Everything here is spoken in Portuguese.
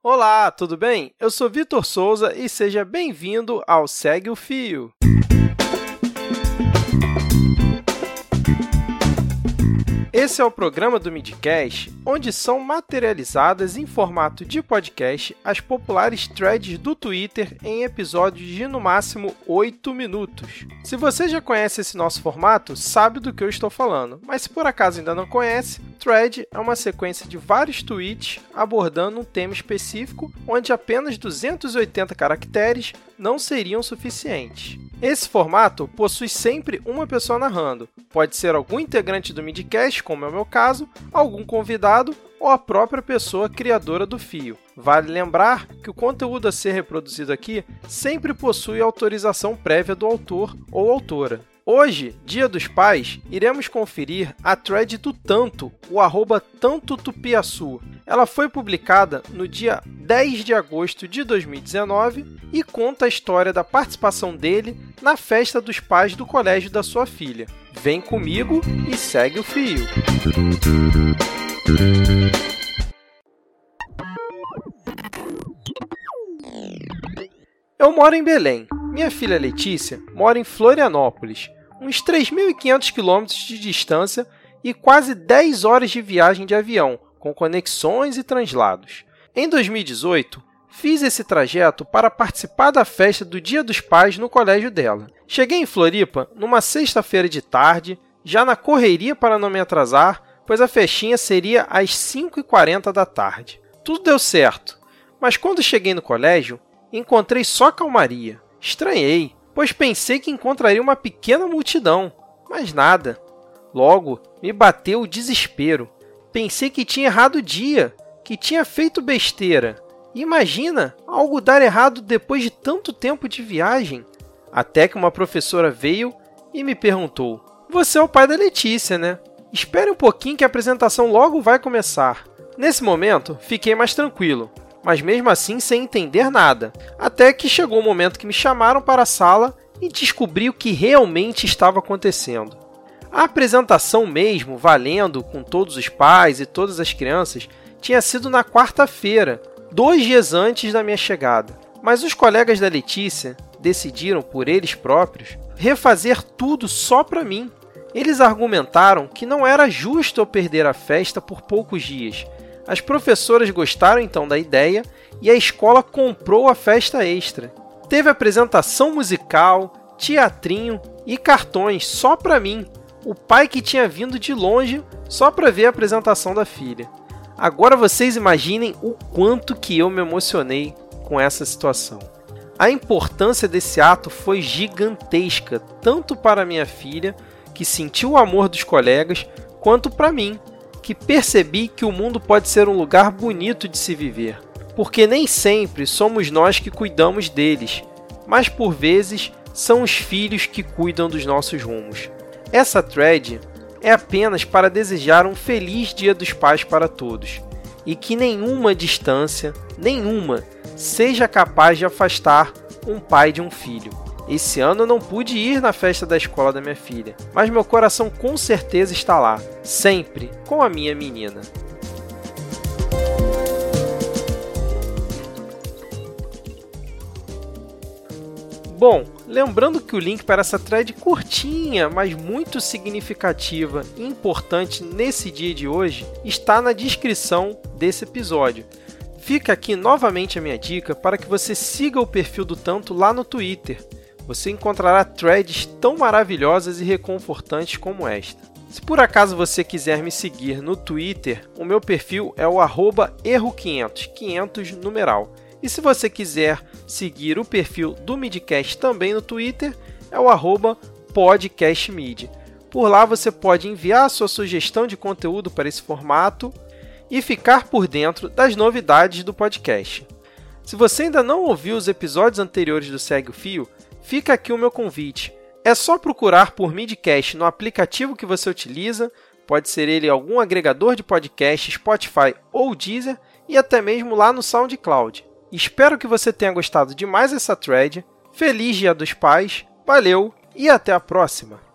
Olá, tudo bem? Eu sou Vitor Souza e seja bem-vindo ao Segue o Fio. Esse é o programa do Midcast, onde são materializadas em formato de podcast as populares threads do Twitter em episódios de no máximo 8 minutos. Se você já conhece esse nosso formato, sabe do que eu estou falando, mas se por acaso ainda não conhece, thread é uma sequência de vários tweets abordando um tema específico, onde apenas 280 caracteres não seriam suficientes. Esse formato possui sempre uma pessoa narrando. Pode ser algum integrante do Midcast, como é o meu caso, algum convidado ou a própria pessoa criadora do fio. Vale lembrar que o conteúdo a ser reproduzido aqui sempre possui autorização prévia do autor ou autora. Hoje, Dia dos Pais, iremos conferir a thread do Tanto, o arroba Tanto Tupiaçu. Ela foi publicada no dia 10 de agosto de 2019 e conta a história da participação dele na festa dos pais do colégio da sua filha. Vem comigo e segue o fio. Eu moro em Belém. Minha filha Letícia mora em Florianópolis uns 3.500 quilômetros de distância e quase 10 horas de viagem de avião, com conexões e translados. Em 2018, fiz esse trajeto para participar da festa do Dia dos Pais no colégio dela. Cheguei em Floripa numa sexta-feira de tarde, já na correria para não me atrasar, pois a festinha seria às 5h40 da tarde. Tudo deu certo, mas quando cheguei no colégio, encontrei só calmaria. Estranhei, pois pensei que encontraria uma pequena multidão, mas nada. Logo, me bateu o desespero. Pensei que tinha errado o dia, que tinha feito besteira. Imagina algo dar errado depois de tanto tempo de viagem. Até que uma professora veio e me perguntou: Você é o pai da Letícia, né? Espere um pouquinho que a apresentação logo vai começar. Nesse momento, fiquei mais tranquilo, mas mesmo assim sem entender nada. Até que chegou o momento que me chamaram para a sala e descobri o que realmente estava acontecendo. A apresentação mesmo, valendo com todos os pais e todas as crianças, tinha sido na quarta-feira, dois dias antes da minha chegada. Mas os colegas da Letícia decidiram, por eles próprios, refazer tudo só para mim. Eles argumentaram que não era justo eu perder a festa por poucos dias, as professoras gostaram então da ideia e a escola comprou a festa extra. Teve apresentação musical, teatrinho e cartões só para mim, o pai que tinha vindo de longe só para ver a apresentação da filha. Agora vocês imaginem o quanto que eu me emocionei com essa situação. A importância desse ato foi gigantesca, tanto para minha filha, que sentiu o amor dos colegas, quanto para mim, que percebi que o mundo pode ser um lugar bonito de se viver, porque nem sempre somos nós que cuidamos deles, mas por vezes são os filhos que cuidam dos nossos rumos. Essa thread é apenas para desejar um feliz Dia dos Pais para todos e que nenhuma distância, nenhuma, seja capaz de afastar um pai de um filho. Esse ano eu não pude ir na festa da escola da minha filha, mas meu coração com certeza está lá, sempre com a minha menina. Bom, lembrando que o link para essa thread curtinha, mas muito significativa e importante nesse dia de hoje está na descrição desse episódio. Fica aqui novamente a minha dica para que você siga o perfil do Tanto lá no Twitter você encontrará threads tão maravilhosas e reconfortantes como esta. Se por acaso você quiser me seguir no Twitter, o meu perfil é o erro500, 500 numeral. E se você quiser seguir o perfil do Midcast também no Twitter, é o arroba podcastmid. Por lá você pode enviar sua sugestão de conteúdo para esse formato e ficar por dentro das novidades do podcast. Se você ainda não ouviu os episódios anteriores do Segue o Fio, fica aqui o meu convite. É só procurar por Midcast no aplicativo que você utiliza, pode ser ele algum agregador de podcast, Spotify ou Deezer, e até mesmo lá no SoundCloud. Espero que você tenha gostado de mais essa thread. Feliz Dia dos Pais, valeu e até a próxima!